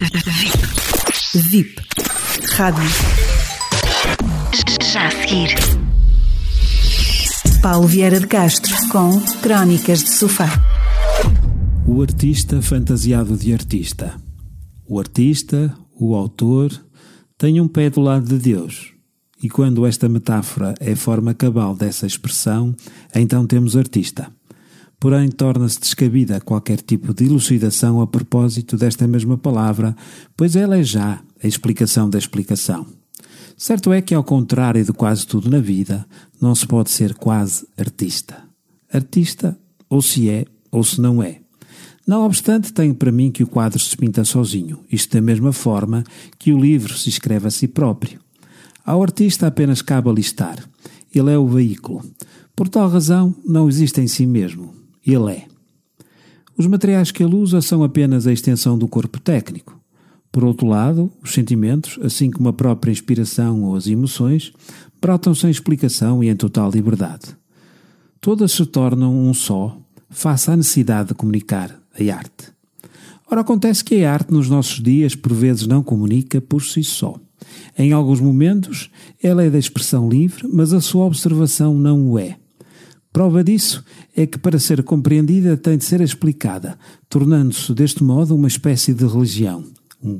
VIP. VIP. Rádio. Já a seguir. Paulo Vieira de Castro com Crónicas de Sofá. O artista fantasiado de artista. O artista, o autor, tem um pé do lado de Deus. E quando esta metáfora é a forma cabal dessa expressão, então temos artista. Porém, torna-se descabida qualquer tipo de elucidação a propósito desta mesma palavra, pois ela é já a explicação da explicação. Certo é que, ao contrário de quase tudo na vida, não se pode ser quase artista. Artista, ou se é, ou se não é. Não obstante, tenho para mim que o quadro se pinta sozinho, isto da mesma forma que o livro se escreve a si próprio. Ao artista apenas cabe alistar. Ele é o veículo. Por tal razão, não existe em si mesmo. Ele é. Os materiais que ele usa são apenas a extensão do corpo técnico. Por outro lado, os sentimentos, assim como a própria inspiração ou as emoções, brotam sem explicação e em total liberdade. Todas se tornam um só, face à necessidade de comunicar a arte. Ora, acontece que a arte nos nossos dias por vezes não comunica por si só. Em alguns momentos, ela é da expressão livre, mas a sua observação não o é. Prova disso é que, para ser compreendida, tem de ser explicada, tornando-se deste modo uma espécie de religião,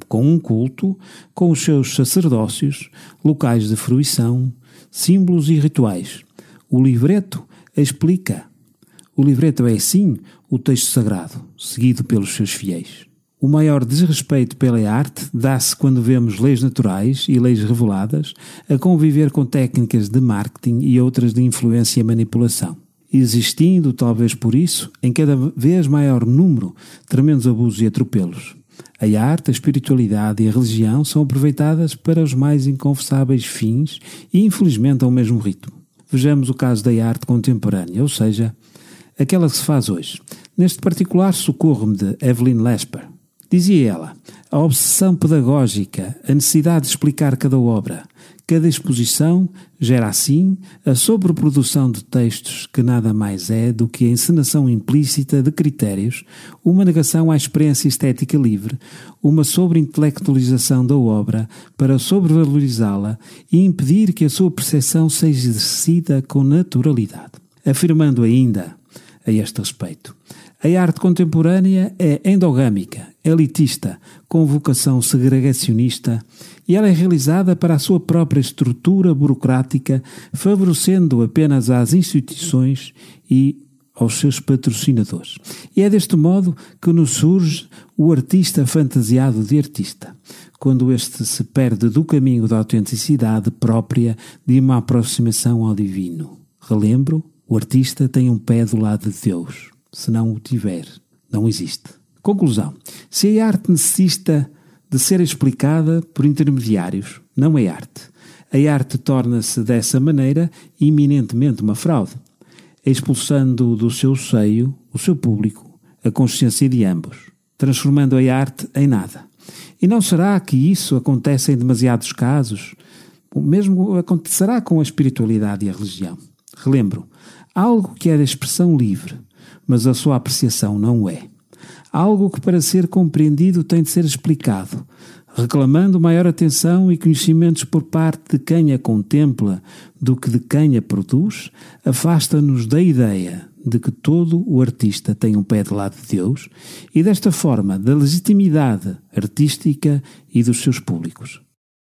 com um culto, com os seus sacerdócios, locais de fruição, símbolos e rituais. O livreto explica. O livreto é, sim, o texto sagrado, seguido pelos seus fiéis. O maior desrespeito pela arte dá-se quando vemos leis naturais e leis reveladas a conviver com técnicas de marketing e outras de influência e manipulação existindo, talvez por isso, em cada vez maior número, tremendos abusos e atropelos. A arte, a espiritualidade e a religião são aproveitadas para os mais inconfessáveis fins e, infelizmente, ao mesmo ritmo. Vejamos o caso da arte contemporânea, ou seja, aquela que se faz hoje. Neste particular, socorro-me de Evelyn Lesper. Dizia ela: a obsessão pedagógica, a necessidade de explicar cada obra, cada exposição gera assim a sobreprodução de textos que nada mais é do que a encenação implícita de critérios, uma negação à experiência estética livre, uma sobreintelectualização da obra para sobrevalorizá-la e impedir que a sua percepção seja exercida com naturalidade. Afirmando ainda, a este respeito, a arte contemporânea é endogâmica, elitista, com vocação segregacionista e ela é realizada para a sua própria estrutura burocrática, favorecendo apenas às instituições e aos seus patrocinadores. E é deste modo que nos surge o artista fantasiado de artista, quando este se perde do caminho da autenticidade própria de uma aproximação ao divino. Relembro, o artista tem um pé do lado de Deus se não o tiver. Não existe. Conclusão: se a arte necessita de ser explicada por intermediários, não é arte. A arte torna-se dessa maneira iminentemente uma fraude, expulsando do seu seio o seu público, a consciência de ambos, transformando a arte em nada. E não será que isso acontece em demasiados casos? O mesmo acontecerá com a espiritualidade e a religião. Relembro, algo que da expressão livre, mas a sua apreciação não é. Algo que, para ser compreendido, tem de ser explicado, reclamando maior atenção e conhecimentos por parte de quem a contempla do que de quem a produz, afasta-nos da ideia de que todo o artista tem um pé de lado de Deus e, desta forma, da legitimidade artística e dos seus públicos.